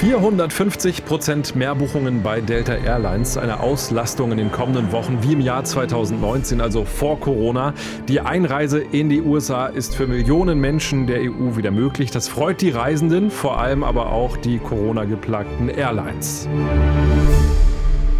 450 Prozent mehr Buchungen bei Delta Airlines. Eine Auslastung in den kommenden Wochen wie im Jahr 2019, also vor Corona. Die Einreise in die USA ist für Millionen Menschen der EU wieder möglich. Das freut die Reisenden, vor allem aber auch die Corona-geplagten Airlines.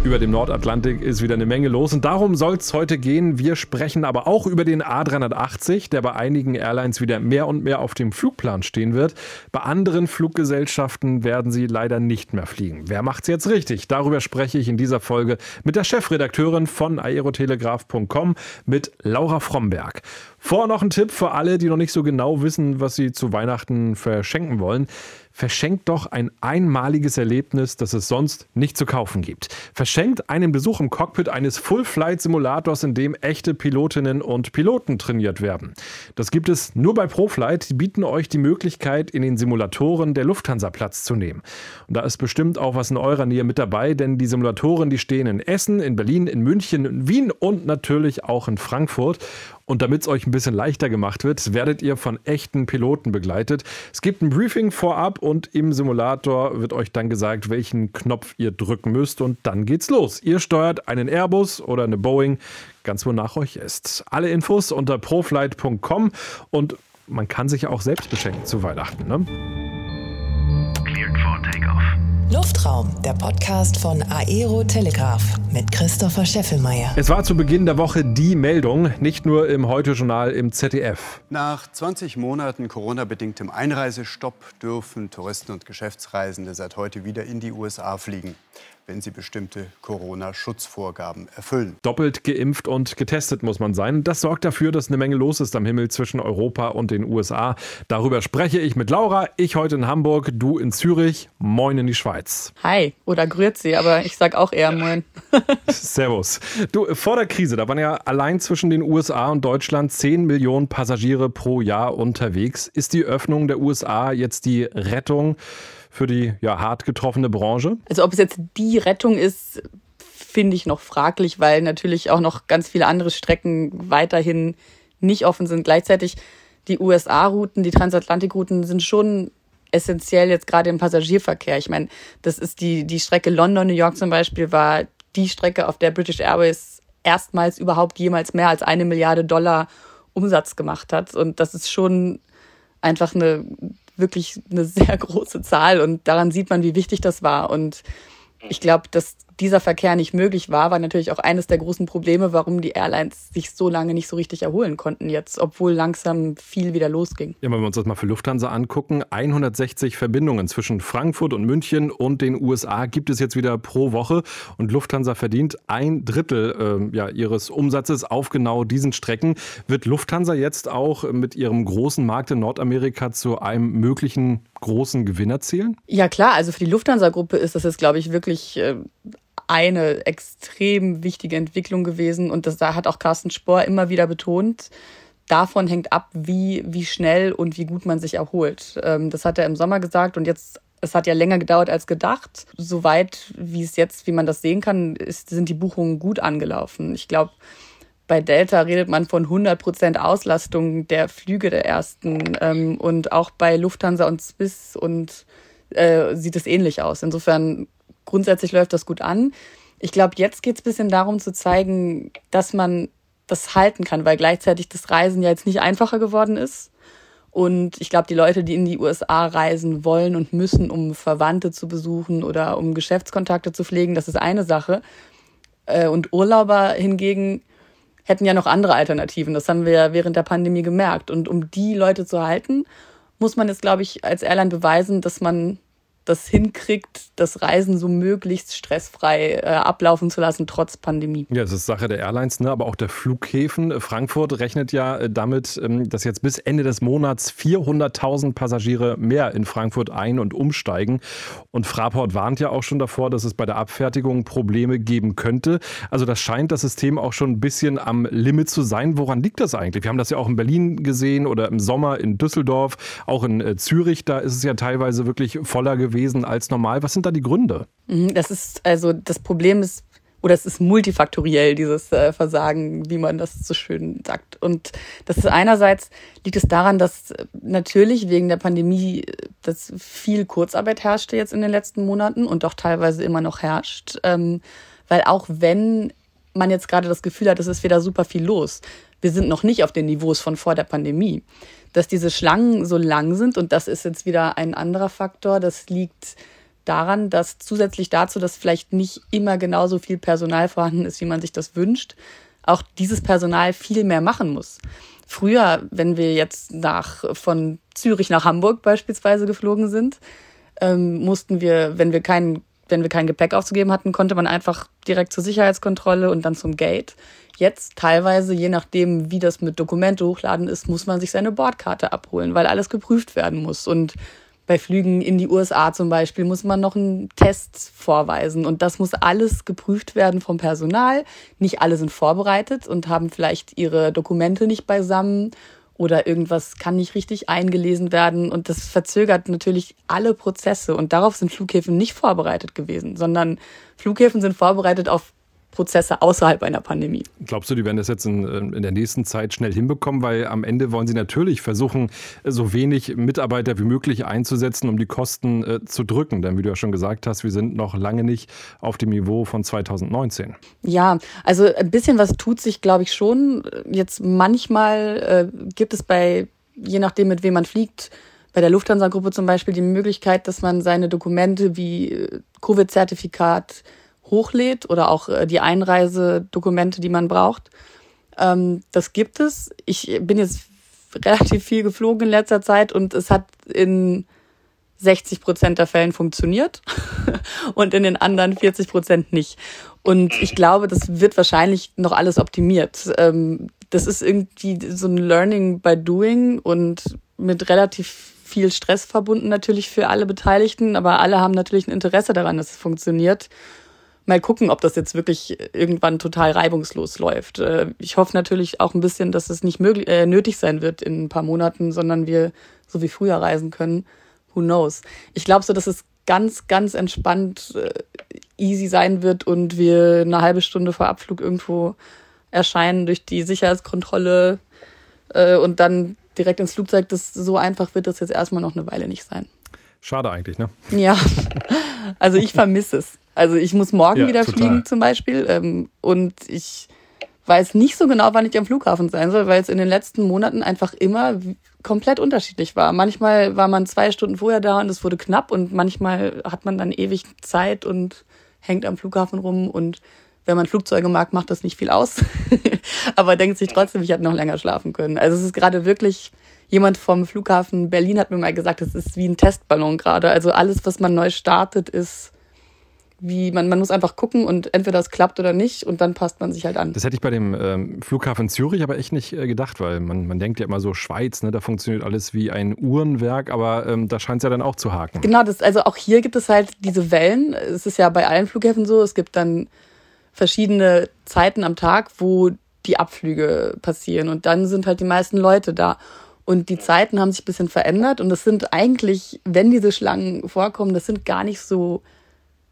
Über dem Nordatlantik ist wieder eine Menge los und darum soll es heute gehen. Wir sprechen aber auch über den A380, der bei einigen Airlines wieder mehr und mehr auf dem Flugplan stehen wird. Bei anderen Fluggesellschaften werden sie leider nicht mehr fliegen. Wer macht's jetzt richtig? Darüber spreche ich in dieser Folge mit der Chefredakteurin von aerotelegraph.com, mit Laura Fromberg. Vor noch ein Tipp für alle, die noch nicht so genau wissen, was sie zu Weihnachten verschenken wollen verschenkt doch ein einmaliges Erlebnis, das es sonst nicht zu kaufen gibt. Verschenkt einen Besuch im Cockpit eines Full-Flight-Simulators, in dem echte Pilotinnen und Piloten trainiert werden. Das gibt es nur bei ProFlight. Die bieten euch die Möglichkeit, in den Simulatoren der Lufthansa Platz zu nehmen. Und da ist bestimmt auch was in eurer Nähe mit dabei, denn die Simulatoren, die stehen in Essen, in Berlin, in München, in Wien und natürlich auch in Frankfurt. Und damit es euch ein bisschen leichter gemacht wird, werdet ihr von echten Piloten begleitet. Es gibt ein Briefing vorab und im Simulator wird euch dann gesagt, welchen Knopf ihr drücken müsst und dann geht's los. Ihr steuert einen Airbus oder eine Boeing, ganz wonach euch ist. Alle Infos unter proflight.com und man kann sich auch selbst beschenken zu Weihnachten. Ne? Cleared for takeoff. Luftraum, der Podcast von Aero Telegraph mit Christopher Scheffelmeier. Es war zu Beginn der Woche die Meldung, nicht nur im Heute-Journal im ZDF. Nach 20 Monaten Corona-bedingtem Einreisestopp dürfen Touristen und Geschäftsreisende seit heute wieder in die USA fliegen wenn sie bestimmte Corona-Schutzvorgaben erfüllen. Doppelt geimpft und getestet muss man sein. Das sorgt dafür, dass eine Menge los ist am Himmel zwischen Europa und den USA. Darüber spreche ich mit Laura. Ich heute in Hamburg, du in Zürich. Moin in die Schweiz. Hi oder Grüezi, aber ich sag auch eher Moin. Servus. Du, vor der Krise, da waren ja allein zwischen den USA und Deutschland 10 Millionen Passagiere pro Jahr unterwegs. Ist die Öffnung der USA jetzt die Rettung? Für die ja, hart getroffene Branche? Also ob es jetzt die Rettung ist, finde ich noch fraglich, weil natürlich auch noch ganz viele andere Strecken weiterhin nicht offen sind. Gleichzeitig die USA-Routen, die Transatlantikrouten sind schon essentiell jetzt gerade im Passagierverkehr. Ich meine, das ist die, die Strecke London-New York zum Beispiel war die Strecke, auf der British Airways erstmals überhaupt jemals mehr als eine Milliarde Dollar Umsatz gemacht hat. Und das ist schon einfach eine wirklich eine sehr große Zahl und daran sieht man, wie wichtig das war. Und ich glaube, dass dieser Verkehr nicht möglich war, war natürlich auch eines der großen Probleme, warum die Airlines sich so lange nicht so richtig erholen konnten jetzt, obwohl langsam viel wieder losging. Ja, wenn wir uns das mal für Lufthansa angucken, 160 Verbindungen zwischen Frankfurt und München und den USA gibt es jetzt wieder pro Woche und Lufthansa verdient ein Drittel äh, ja, ihres Umsatzes auf genau diesen Strecken. Wird Lufthansa jetzt auch mit ihrem großen Markt in Nordamerika zu einem möglichen großen Gewinner zählen? Ja klar, also für die Lufthansa-Gruppe ist das jetzt, glaube ich, wirklich äh, eine extrem wichtige Entwicklung gewesen und das da hat auch Carsten Spohr immer wieder betont. Davon hängt ab, wie, wie schnell und wie gut man sich erholt. Ähm, das hat er im Sommer gesagt und jetzt, es hat ja länger gedauert als gedacht. Soweit, wie es jetzt, wie man das sehen kann, ist, sind die Buchungen gut angelaufen. Ich glaube, bei Delta redet man von 100 Prozent Auslastung der Flüge der ersten ähm, und auch bei Lufthansa und Swiss und äh, sieht es ähnlich aus. Insofern grundsätzlich läuft das gut an. Ich glaube, jetzt geht es ein bisschen darum zu zeigen, dass man das halten kann, weil gleichzeitig das Reisen ja jetzt nicht einfacher geworden ist. Und ich glaube, die Leute, die in die USA reisen wollen und müssen, um Verwandte zu besuchen oder um Geschäftskontakte zu pflegen, das ist eine Sache. Äh, und Urlauber hingegen hätten ja noch andere Alternativen. Das haben wir ja während der Pandemie gemerkt. Und um die Leute zu halten, muss man jetzt, glaube ich, als Airline beweisen, dass man das hinkriegt, das Reisen so möglichst stressfrei äh, ablaufen zu lassen, trotz Pandemie. Ja, das ist Sache der Airlines, ne? aber auch der Flughäfen. Frankfurt rechnet ja äh, damit, ähm, dass jetzt bis Ende des Monats 400.000 Passagiere mehr in Frankfurt ein- und umsteigen. Und Fraport warnt ja auch schon davor, dass es bei der Abfertigung Probleme geben könnte. Also das scheint das System auch schon ein bisschen am Limit zu sein. Woran liegt das eigentlich? Wir haben das ja auch in Berlin gesehen oder im Sommer in Düsseldorf, auch in äh, Zürich. Da ist es ja teilweise wirklich voller gewesen gewesen als normal. Was sind da die Gründe? Mhm, das ist, also das Problem ist, oder es ist multifaktoriell, dieses äh, Versagen, wie man das so schön sagt. Und das ist einerseits liegt es daran, dass natürlich wegen der Pandemie dass viel Kurzarbeit herrschte jetzt in den letzten Monaten und auch teilweise immer noch herrscht. Ähm, weil auch wenn man jetzt gerade das Gefühl hat, es ist wieder super viel los, wir sind noch nicht auf den Niveaus von vor der Pandemie. Dass diese Schlangen so lang sind und das ist jetzt wieder ein anderer Faktor, das liegt daran, dass zusätzlich dazu, dass vielleicht nicht immer genauso viel Personal vorhanden ist, wie man sich das wünscht, auch dieses Personal viel mehr machen muss. Früher, wenn wir jetzt nach, von Zürich nach Hamburg beispielsweise geflogen sind, ähm, mussten wir, wenn wir kein, wenn wir kein Gepäck aufzugeben hatten, konnte man einfach direkt zur Sicherheitskontrolle und dann zum Gate. Jetzt teilweise, je nachdem, wie das mit Dokumente hochladen ist, muss man sich seine Bordkarte abholen, weil alles geprüft werden muss. Und bei Flügen in die USA zum Beispiel muss man noch einen Test vorweisen und das muss alles geprüft werden vom Personal. Nicht alle sind vorbereitet und haben vielleicht ihre Dokumente nicht beisammen oder irgendwas kann nicht richtig eingelesen werden. Und das verzögert natürlich alle Prozesse. Und darauf sind Flughäfen nicht vorbereitet gewesen, sondern Flughäfen sind vorbereitet auf Prozesse außerhalb einer Pandemie. Glaubst du, die werden das jetzt in, in, der nächsten Zeit schnell hinbekommen? Weil am Ende wollen sie natürlich versuchen, so wenig Mitarbeiter wie möglich einzusetzen, um die Kosten äh, zu drücken. Denn wie du ja schon gesagt hast, wir sind noch lange nicht auf dem Niveau von 2019. Ja, also ein bisschen was tut sich, glaube ich, schon. Jetzt manchmal äh, gibt es bei, je nachdem, mit wem man fliegt, bei der Lufthansa-Gruppe zum Beispiel die Möglichkeit, dass man seine Dokumente wie äh, Covid-Zertifikat, hochlädt oder auch äh, die Einreisedokumente, die man braucht. Ähm, das gibt es. Ich bin jetzt relativ viel geflogen in letzter Zeit und es hat in 60 Prozent der Fällen funktioniert und in den anderen 40 Prozent nicht. Und ich glaube, das wird wahrscheinlich noch alles optimiert. Ähm, das ist irgendwie so ein Learning by Doing und mit relativ viel Stress verbunden natürlich für alle Beteiligten, aber alle haben natürlich ein Interesse daran, dass es funktioniert mal gucken, ob das jetzt wirklich irgendwann total reibungslos läuft. Äh, ich hoffe natürlich auch ein bisschen, dass es nicht möglich, äh, nötig sein wird in ein paar Monaten, sondern wir so wie früher reisen können. Who knows? Ich glaube so, dass es ganz, ganz entspannt äh, easy sein wird und wir eine halbe Stunde vor Abflug irgendwo erscheinen durch die Sicherheitskontrolle äh, und dann direkt ins Flugzeug. Das so einfach wird das jetzt erstmal noch eine Weile nicht sein. Schade eigentlich, ne? Ja, also ich vermisse es. Also ich muss morgen ja, wieder total. fliegen zum Beispiel ähm, und ich weiß nicht so genau, wann ich am Flughafen sein soll, weil es in den letzten Monaten einfach immer komplett unterschiedlich war. Manchmal war man zwei Stunden vorher da und es wurde knapp und manchmal hat man dann ewig Zeit und hängt am Flughafen rum und wenn man Flugzeuge mag, macht das nicht viel aus. Aber denkt sich trotzdem, ich hätte noch länger schlafen können. Also es ist gerade wirklich, jemand vom Flughafen Berlin hat mir mal gesagt, es ist wie ein Testballon gerade. Also alles, was man neu startet, ist wie man, man muss einfach gucken und entweder es klappt oder nicht und dann passt man sich halt an. Das hätte ich bei dem ähm, Flughafen Zürich aber echt nicht äh, gedacht, weil man, man denkt ja immer so Schweiz, ne, da funktioniert alles wie ein Uhrenwerk, aber ähm, da scheint es ja dann auch zu haken. Genau, das, also auch hier gibt es halt diese Wellen. Es ist ja bei allen Flughäfen so, es gibt dann verschiedene Zeiten am Tag, wo die Abflüge passieren und dann sind halt die meisten Leute da. Und die Zeiten haben sich ein bisschen verändert und das sind eigentlich, wenn diese Schlangen vorkommen, das sind gar nicht so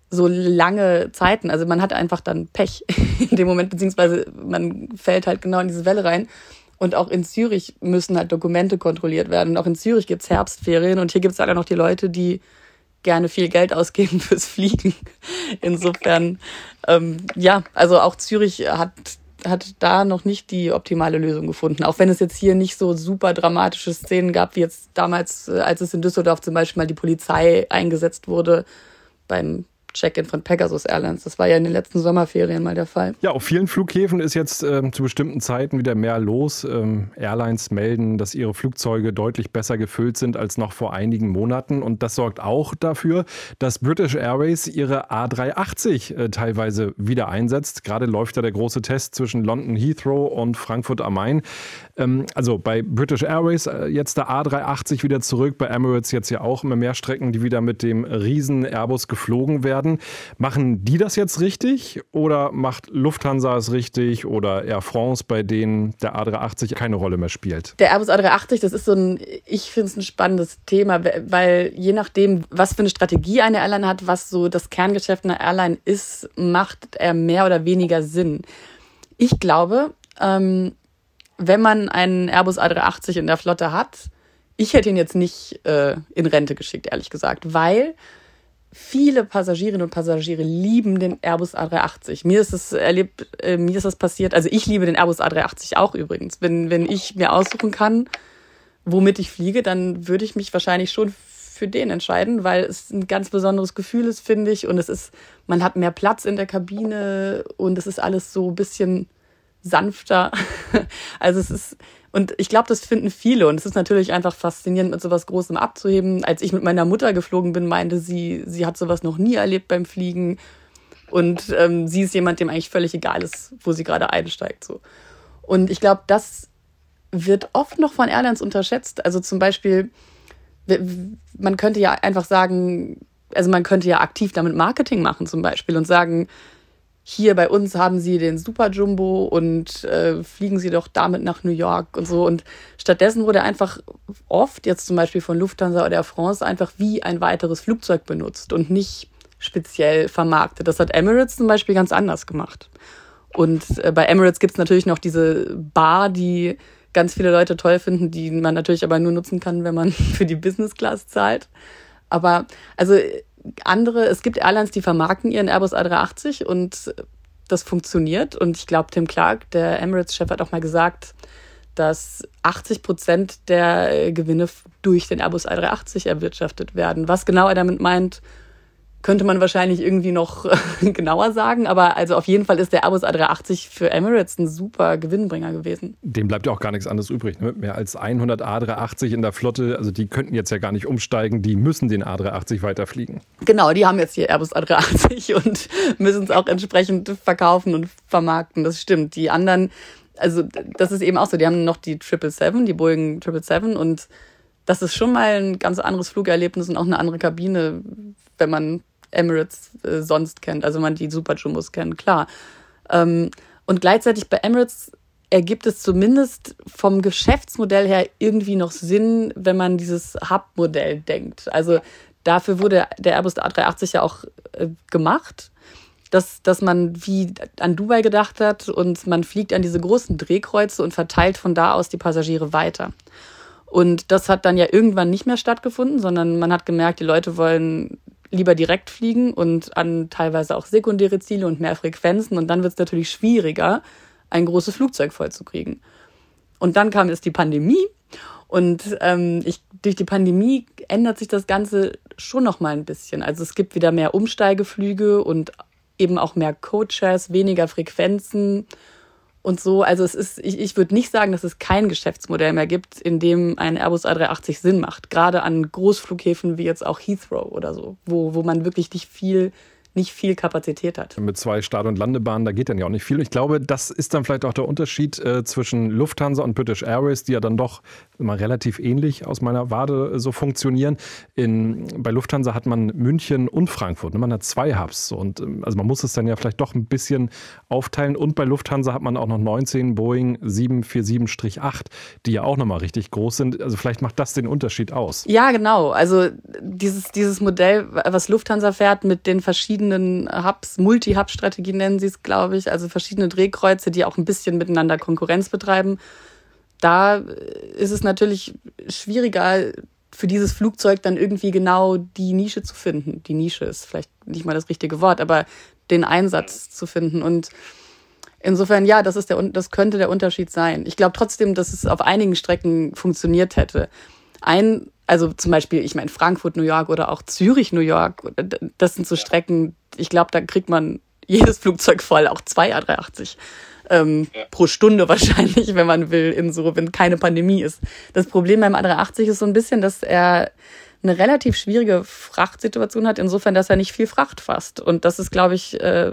so lange Zeiten. Also man hat einfach dann Pech in dem Moment, beziehungsweise man fällt halt genau in diese Welle rein. Und auch in Zürich müssen halt Dokumente kontrolliert werden. Auch in Zürich gibt's Herbstferien und hier gibt's leider noch die Leute, die gerne viel Geld ausgeben fürs Fliegen. Insofern, ähm, ja, also auch Zürich hat, hat da noch nicht die optimale Lösung gefunden. Auch wenn es jetzt hier nicht so super dramatische Szenen gab, wie jetzt damals, äh, als es in Düsseldorf zum Beispiel mal die Polizei eingesetzt wurde beim Check-in von Pegasus Airlines. Das war ja in den letzten Sommerferien mal der Fall. Ja, auf vielen Flughäfen ist jetzt ähm, zu bestimmten Zeiten wieder mehr los. Ähm, Airlines melden, dass ihre Flugzeuge deutlich besser gefüllt sind als noch vor einigen Monaten. Und das sorgt auch dafür, dass British Airways ihre A380 äh, teilweise wieder einsetzt. Gerade läuft ja der große Test zwischen London Heathrow und Frankfurt am Main. Ähm, also bei British Airways äh, jetzt der A380 wieder zurück, bei Emirates jetzt ja auch immer mehr Strecken, die wieder mit dem riesen Airbus geflogen werden. Machen die das jetzt richtig oder macht Lufthansa es richtig oder Air France, bei denen der A380 keine Rolle mehr spielt? Der Airbus A380, das ist so ein, ich finde es ein spannendes Thema, weil je nachdem, was für eine Strategie eine Airline hat, was so das Kerngeschäft einer Airline ist, macht er mehr oder weniger Sinn. Ich glaube, ähm, wenn man einen Airbus A380 in der Flotte hat, ich hätte ihn jetzt nicht äh, in Rente geschickt, ehrlich gesagt, weil viele Passagierinnen und Passagiere lieben den Airbus A380. Mir ist es erlebt, äh, mir ist das passiert. Also ich liebe den Airbus A380 auch übrigens. Wenn, wenn ich mir aussuchen kann, womit ich fliege, dann würde ich mich wahrscheinlich schon für den entscheiden, weil es ein ganz besonderes Gefühl ist, finde ich. Und es ist, man hat mehr Platz in der Kabine und es ist alles so ein bisschen sanfter. Also es ist, und ich glaube, das finden viele. Und es ist natürlich einfach faszinierend, mit sowas Großem abzuheben. Als ich mit meiner Mutter geflogen bin, meinte sie, sie hat sowas noch nie erlebt beim Fliegen. Und ähm, sie ist jemand, dem eigentlich völlig egal ist, wo sie gerade einsteigt. So. Und ich glaube, das wird oft noch von Airlines unterschätzt. Also zum Beispiel, man könnte ja einfach sagen, also man könnte ja aktiv damit Marketing machen zum Beispiel und sagen, hier bei uns haben sie den Super Jumbo und äh, fliegen sie doch damit nach New York und so. Und stattdessen wurde einfach oft, jetzt zum Beispiel von Lufthansa oder Air France, einfach wie ein weiteres Flugzeug benutzt und nicht speziell vermarktet. Das hat Emirates zum Beispiel ganz anders gemacht. Und äh, bei Emirates gibt es natürlich noch diese Bar, die ganz viele Leute toll finden, die man natürlich aber nur nutzen kann, wenn man für die Business Class zahlt. Aber also andere, es gibt Airlines, die vermarkten ihren Airbus A380 und das funktioniert. Und ich glaube, Tim Clark, der Emirates-Chef, hat auch mal gesagt, dass 80 Prozent der Gewinne durch den Airbus A380 erwirtschaftet werden. Was genau er damit meint, könnte man wahrscheinlich irgendwie noch genauer sagen, aber also auf jeden Fall ist der Airbus A380 für Emirates ein super Gewinnbringer gewesen. Dem bleibt ja auch gar nichts anderes übrig. Ne? Mehr als 100 A380 in der Flotte, also die könnten jetzt ja gar nicht umsteigen, die müssen den A380 weiterfliegen. Genau, die haben jetzt hier Airbus A380 und müssen es auch entsprechend verkaufen und vermarkten. Das stimmt. Die anderen, also das ist eben auch so, die haben noch die 777, die Boeing 777 und das ist schon mal ein ganz anderes Flugerlebnis und auch eine andere Kabine, wenn man Emirates äh, sonst kennt, also man die Super Jumbos kennt, klar. Ähm, und gleichzeitig bei Emirates ergibt es zumindest vom Geschäftsmodell her irgendwie noch Sinn, wenn man dieses Hub-Modell denkt. Also dafür wurde der Airbus A380 ja auch äh, gemacht, dass, dass man wie an Dubai gedacht hat und man fliegt an diese großen Drehkreuze und verteilt von da aus die Passagiere weiter. Und das hat dann ja irgendwann nicht mehr stattgefunden, sondern man hat gemerkt, die Leute wollen lieber direkt fliegen und an teilweise auch sekundäre Ziele und mehr Frequenzen. Und dann wird es natürlich schwieriger, ein großes Flugzeug vollzukriegen. Und dann kam jetzt die Pandemie. Und ähm, ich, durch die Pandemie ändert sich das Ganze schon noch mal ein bisschen. Also es gibt wieder mehr Umsteigeflüge und eben auch mehr Codeshares, weniger Frequenzen und so. Also es ist, ich, ich würde nicht sagen, dass es kein Geschäftsmodell mehr gibt, in dem ein Airbus A380 Sinn macht. Gerade an Großflughäfen wie jetzt auch Heathrow oder so, wo, wo man wirklich nicht viel nicht viel Kapazität hat. Mit zwei Start- und Landebahnen, da geht dann ja auch nicht viel. Ich glaube, das ist dann vielleicht auch der Unterschied äh, zwischen Lufthansa und British Airways, die ja dann doch immer relativ ähnlich aus meiner Wade äh, so funktionieren. In, bei Lufthansa hat man München und Frankfurt. Ne? Man hat zwei Hubs. Und, ähm, also man muss es dann ja vielleicht doch ein bisschen aufteilen. Und bei Lufthansa hat man auch noch 19 Boeing 747-8, die ja auch nochmal richtig groß sind. Also vielleicht macht das den Unterschied aus. Ja, genau. Also dieses, dieses Modell, was Lufthansa fährt mit den verschiedenen verschiedenen Hubs, Multi-Hub-Strategie nennen sie es, glaube ich, also verschiedene Drehkreuze, die auch ein bisschen miteinander Konkurrenz betreiben. Da ist es natürlich schwieriger, für dieses Flugzeug dann irgendwie genau die Nische zu finden. Die Nische ist vielleicht nicht mal das richtige Wort, aber den Einsatz zu finden. Und insofern, ja, das, ist der, das könnte der Unterschied sein. Ich glaube trotzdem, dass es auf einigen Strecken funktioniert hätte. Ein also zum Beispiel, ich meine, Frankfurt, New York oder auch Zürich, New York, das sind so Strecken, ich glaube, da kriegt man jedes Flugzeug voll, auch zwei A380 ähm, ja. pro Stunde wahrscheinlich, wenn man will, in so, wenn keine Pandemie ist. Das Problem beim A380 ist so ein bisschen, dass er eine relativ schwierige Frachtsituation hat, insofern, dass er nicht viel Fracht fasst. Und das ist, glaube ich, äh,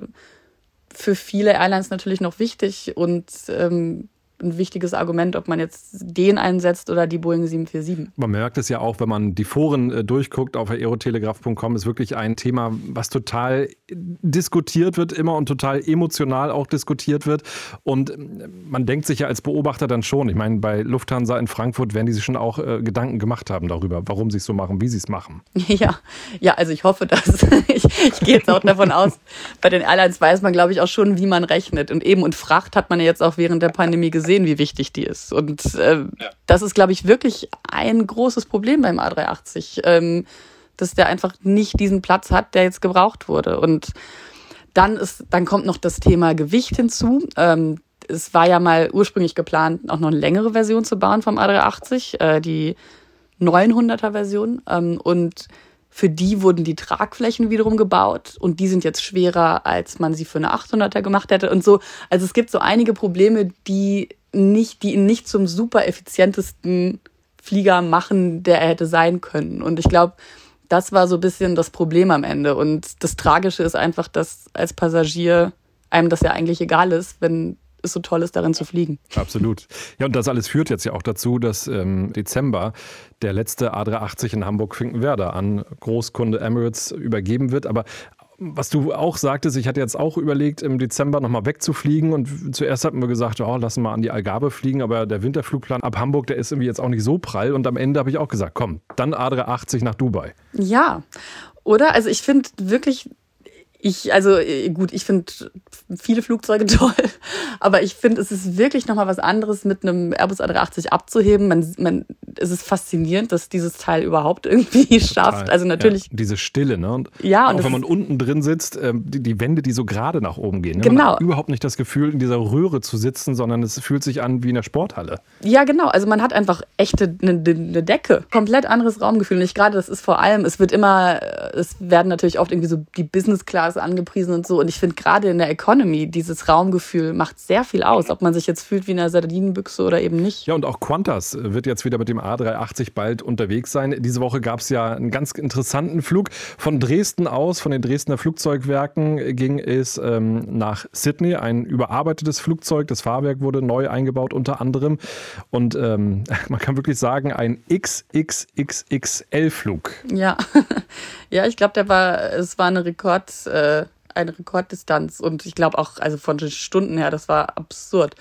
für viele Airlines natürlich noch wichtig und ähm, ein wichtiges Argument, ob man jetzt den einsetzt oder die Boeing 747. Man merkt es ja auch, wenn man die Foren äh, durchguckt auf aerotelegraph.com, ist wirklich ein Thema, was total diskutiert wird immer und total emotional auch diskutiert wird. Und äh, man denkt sich ja als Beobachter dann schon, ich meine, bei Lufthansa in Frankfurt werden die sich schon auch äh, Gedanken gemacht haben darüber, warum sie es so machen, wie sie es machen. Ja, ja, also ich hoffe dass ich, ich gehe jetzt auch davon aus, bei den Airlines weiß man, glaube ich, auch schon, wie man rechnet. Und eben und Fracht hat man ja jetzt auch während der Pandemie gesehen sehen, wie wichtig die ist. Und äh, ja. das ist, glaube ich, wirklich ein großes Problem beim A380, ähm, dass der einfach nicht diesen Platz hat, der jetzt gebraucht wurde. Und dann ist, dann kommt noch das Thema Gewicht hinzu. Ähm, es war ja mal ursprünglich geplant, auch noch eine längere Version zu bauen vom A380, äh, die 900er Version. Ähm, und für die wurden die Tragflächen wiederum gebaut und die sind jetzt schwerer, als man sie für eine 800er gemacht hätte und so. Also es gibt so einige Probleme, die nicht, die ihn nicht zum super effizientesten Flieger machen, der er hätte sein können. Und ich glaube, das war so ein bisschen das Problem am Ende. Und das Tragische ist einfach, dass als Passagier einem das ja eigentlich egal ist, wenn es so toll ist, darin zu fliegen. Absolut. Ja, und das alles führt jetzt ja auch dazu, dass im ähm, Dezember der letzte A380 in Hamburg-Finkenwerder an Großkunde Emirates übergeben wird. Aber was du auch sagtest, ich hatte jetzt auch überlegt, im Dezember nochmal wegzufliegen. Und zuerst hatten wir gesagt, oh, lassen wir an die Algarve fliegen. Aber der Winterflugplan ab Hamburg, der ist irgendwie jetzt auch nicht so prall. Und am Ende habe ich auch gesagt, komm, dann A380 nach Dubai. Ja, oder? Also ich finde wirklich ich, also äh, gut, ich finde viele Flugzeuge toll, aber ich finde, es ist wirklich nochmal was anderes, mit einem Airbus A380 abzuheben. Man, man, es ist faszinierend, dass dieses Teil überhaupt irgendwie Total. schafft. Also natürlich. Ja, diese Stille, ne? Und ja, und auch wenn man unten drin sitzt, äh, die, die, Wände, die so gerade nach oben gehen. Ne? Genau. Man hat überhaupt nicht das Gefühl, in dieser Röhre zu sitzen, sondern es fühlt sich an wie in der Sporthalle. Ja, genau. Also man hat einfach echte eine, eine Decke. Komplett anderes Raumgefühl. Und ich gerade, das ist vor allem, es wird immer, äh, es werden natürlich oft irgendwie so die Business Class angepriesen und so. Und ich finde gerade in der Economy, dieses Raumgefühl macht sehr viel aus, ob man sich jetzt fühlt wie in einer Sardinenbüchse oder eben nicht. Ja, und auch Qantas wird jetzt wieder mit dem A380 bald unterwegs sein. Diese Woche gab es ja einen ganz interessanten Flug. Von Dresden aus, von den Dresdner Flugzeugwerken, ging es ähm, nach Sydney. Ein überarbeitetes Flugzeug. Das Fahrwerk wurde neu eingebaut, unter anderem. Und ähm, man kann wirklich sagen, ein XXXXL-Flug. Ja. ja, ich glaube, der war, es war eine Rekord. Äh eine Rekorddistanz und ich glaube auch, also von den Stunden her, das war absurd.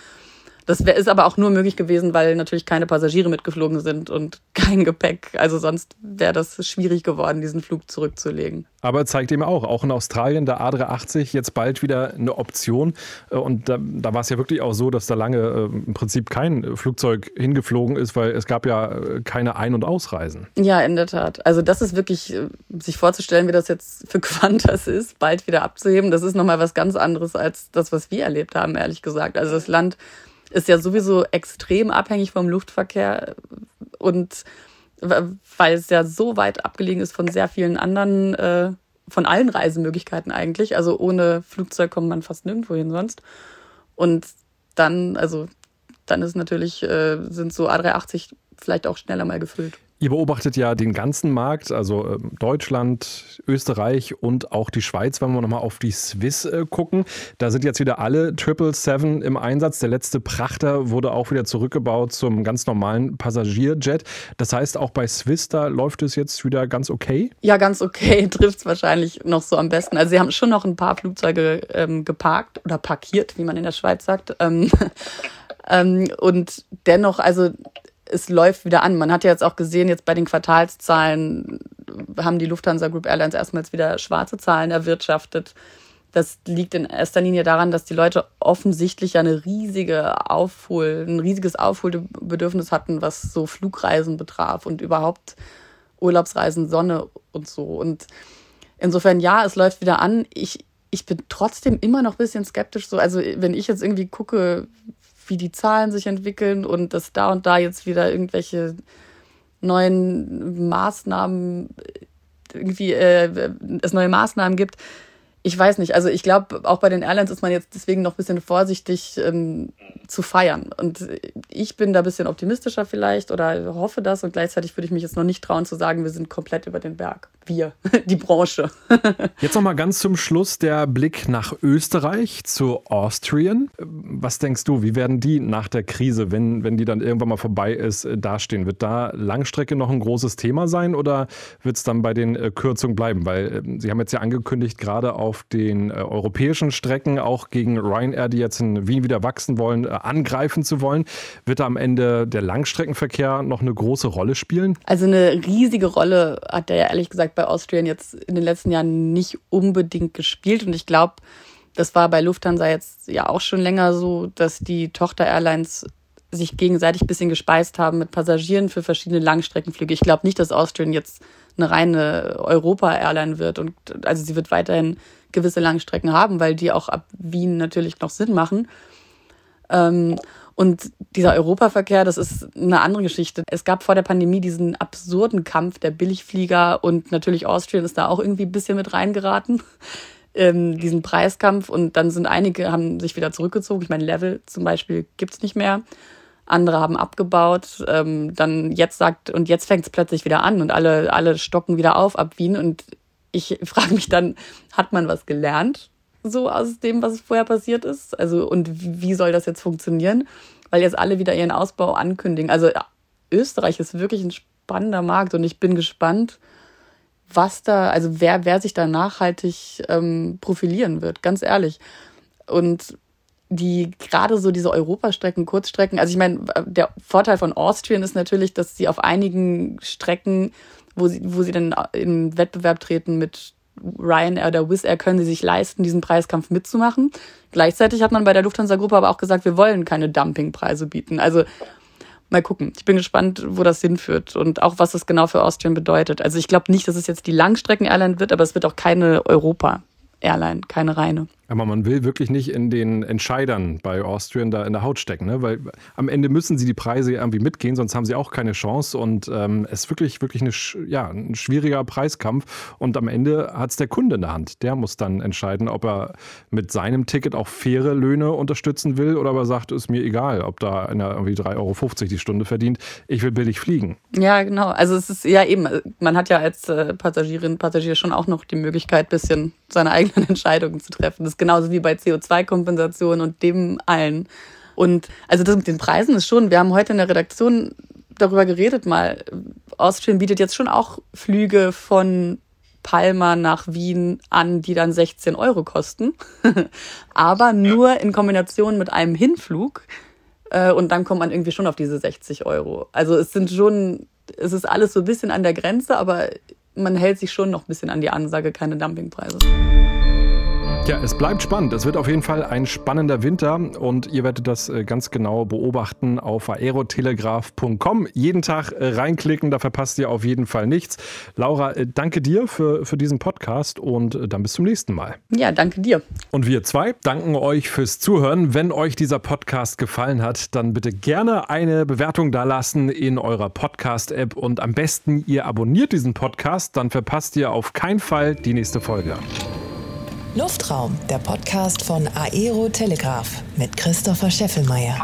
Das ist aber auch nur möglich gewesen, weil natürlich keine Passagiere mitgeflogen sind und kein Gepäck. Also sonst wäre das schwierig geworden, diesen Flug zurückzulegen. Aber zeigt eben auch, auch in Australien der A380 jetzt bald wieder eine Option. Äh, und da, da war es ja wirklich auch so, dass da lange äh, im Prinzip kein Flugzeug hingeflogen ist, weil es gab ja äh, keine Ein- und Ausreisen. Ja, in der Tat. Also das ist wirklich, sich vorzustellen, wie das jetzt für Qantas ist, bald wieder abzuheben, das ist nochmal was ganz anderes als das, was wir erlebt haben, ehrlich gesagt. Also das Land ist ja sowieso extrem abhängig vom Luftverkehr und weil es ja so weit abgelegen ist von sehr vielen anderen, äh, von allen Reisemöglichkeiten eigentlich. Also ohne Flugzeug kommt man fast nirgendwo hin sonst. Und dann, also dann ist natürlich, äh, sind so A380 vielleicht auch schneller mal gefüllt. Ihr beobachtet ja den ganzen Markt, also ähm, Deutschland, Österreich und auch die Schweiz, wenn wir nochmal auf die Swiss äh, gucken. Da sind jetzt wieder alle 777 im Einsatz. Der letzte Prachter wurde auch wieder zurückgebaut zum ganz normalen Passagierjet. Das heißt, auch bei Swiss, da läuft es jetzt wieder ganz okay? Ja, ganz okay. Trifft es wahrscheinlich noch so am besten. Also sie haben schon noch ein paar Flugzeuge ähm, geparkt oder parkiert, wie man in der Schweiz sagt. Ähm, ähm, und dennoch, also es läuft wieder an. Man hat ja jetzt auch gesehen, jetzt bei den Quartalszahlen haben die Lufthansa Group Airlines erstmals wieder schwarze Zahlen erwirtschaftet. Das liegt in erster Linie daran, dass die Leute offensichtlich eine riesige Aufhol, ein riesiges Aufholbedürfnis hatten, was so Flugreisen betraf und überhaupt Urlaubsreisen, Sonne und so. Und insofern, ja, es läuft wieder an. Ich, ich bin trotzdem immer noch ein bisschen skeptisch. So, also wenn ich jetzt irgendwie gucke, wie die Zahlen sich entwickeln und dass da und da jetzt wieder irgendwelche neuen Maßnahmen irgendwie äh, es neue Maßnahmen gibt, ich weiß nicht. Also ich glaube, auch bei den Airlines ist man jetzt deswegen noch ein bisschen vorsichtig ähm, zu feiern. Und ich bin da ein bisschen optimistischer vielleicht oder hoffe das. Und gleichzeitig würde ich mich jetzt noch nicht trauen zu sagen, wir sind komplett über den Berg. Wir, die Branche. jetzt noch mal ganz zum Schluss der Blick nach Österreich zu Austrian. Was denkst du, wie werden die nach der Krise, wenn, wenn die dann irgendwann mal vorbei ist, äh, dastehen? Wird da Langstrecke noch ein großes Thema sein oder wird es dann bei den äh, Kürzungen bleiben? Weil äh, Sie haben jetzt ja angekündigt, gerade auf auf den äh, europäischen Strecken auch gegen Ryanair, die jetzt in Wien wieder wachsen wollen, äh, angreifen zu wollen. Wird da am Ende der Langstreckenverkehr noch eine große Rolle spielen? Also eine riesige Rolle hat der ja ehrlich gesagt bei Austrian jetzt in den letzten Jahren nicht unbedingt gespielt. Und ich glaube, das war bei Lufthansa jetzt ja auch schon länger so, dass die Tochter-Airlines sich gegenseitig ein bisschen gespeist haben mit Passagieren für verschiedene Langstreckenflüge. Ich glaube nicht, dass Austrian jetzt eine reine Europa-Airline wird. Und also sie wird weiterhin gewisse Langstrecken haben, weil die auch ab Wien natürlich noch Sinn machen. Ähm, und dieser Europaverkehr, das ist eine andere Geschichte. Es gab vor der Pandemie diesen absurden Kampf der Billigflieger und natürlich Austrian ist da auch irgendwie ein bisschen mit reingeraten. Ähm, diesen Preiskampf und dann sind einige, haben sich wieder zurückgezogen. Ich meine, Level zum Beispiel gibt's nicht mehr. Andere haben abgebaut. Ähm, dann jetzt sagt, und jetzt fängt es plötzlich wieder an und alle, alle stocken wieder auf ab Wien. Und ich frage mich dann, hat man was gelernt? so aus dem, was vorher passiert ist? Also, und wie soll das jetzt funktionieren? Weil jetzt alle wieder ihren Ausbau ankündigen. Also, Österreich ist wirklich ein spannender Markt und ich bin gespannt, was da, also wer, wer sich da nachhaltig ähm, profilieren wird, ganz ehrlich. Und die gerade so diese Europastrecken, Kurzstrecken, also ich meine, der Vorteil von Austrian ist natürlich, dass sie auf einigen Strecken, wo sie, wo sie dann in Wettbewerb treten mit Ryanair oder Wizz Air können sie sich leisten, diesen Preiskampf mitzumachen. Gleichzeitig hat man bei der Lufthansa-Gruppe aber auch gesagt, wir wollen keine Dumpingpreise bieten. Also mal gucken. Ich bin gespannt, wo das hinführt und auch, was das genau für Austrian bedeutet. Also ich glaube nicht, dass es jetzt die Langstrecken-Airline wird, aber es wird auch keine Europa-Airline, keine reine. Aber man will wirklich nicht in den Entscheidern bei Austrian da in der Haut stecken, ne? weil am Ende müssen sie die Preise irgendwie mitgehen, sonst haben sie auch keine Chance. Und ähm, es ist wirklich, wirklich eine, ja, ein schwieriger Preiskampf. Und am Ende hat es der Kunde in der Hand. Der muss dann entscheiden, ob er mit seinem Ticket auch faire Löhne unterstützen will oder ob er sagt, ist mir egal, ob da einer irgendwie 3,50 Euro die Stunde verdient. Ich will billig fliegen. Ja, genau. Also es ist ja eben, man hat ja als äh, Passagierin, Passagier schon auch noch die Möglichkeit, bisschen seine eigenen Entscheidungen zu treffen. Das ist genauso wie bei CO2-Kompensation und dem allen. Und also das mit den Preisen ist schon, wir haben heute in der Redaktion darüber geredet mal. Austrian bietet jetzt schon auch Flüge von Palma nach Wien an, die dann 16 Euro kosten. Aber nur in Kombination mit einem Hinflug. Äh, und dann kommt man irgendwie schon auf diese 60 Euro. Also es sind schon, es ist alles so ein bisschen an der Grenze, aber man hält sich schon noch ein bisschen an die Ansage, keine Dumpingpreise. Ja, es bleibt spannend. Es wird auf jeden Fall ein spannender Winter und ihr werdet das äh, ganz genau beobachten auf aerotelegraph.com. Jeden Tag äh, reinklicken, da verpasst ihr auf jeden Fall nichts. Laura, äh, danke dir für, für diesen Podcast und dann bis zum nächsten Mal. Ja, danke dir. Und wir zwei danken euch fürs Zuhören. Wenn euch dieser Podcast gefallen hat, dann bitte gerne eine Bewertung dalassen in eurer Podcast-App und am besten ihr abonniert diesen Podcast, dann verpasst ihr auf keinen Fall die nächste Folge. Luftraum, der Podcast von Aero Telegraph mit Christopher Scheffelmeier.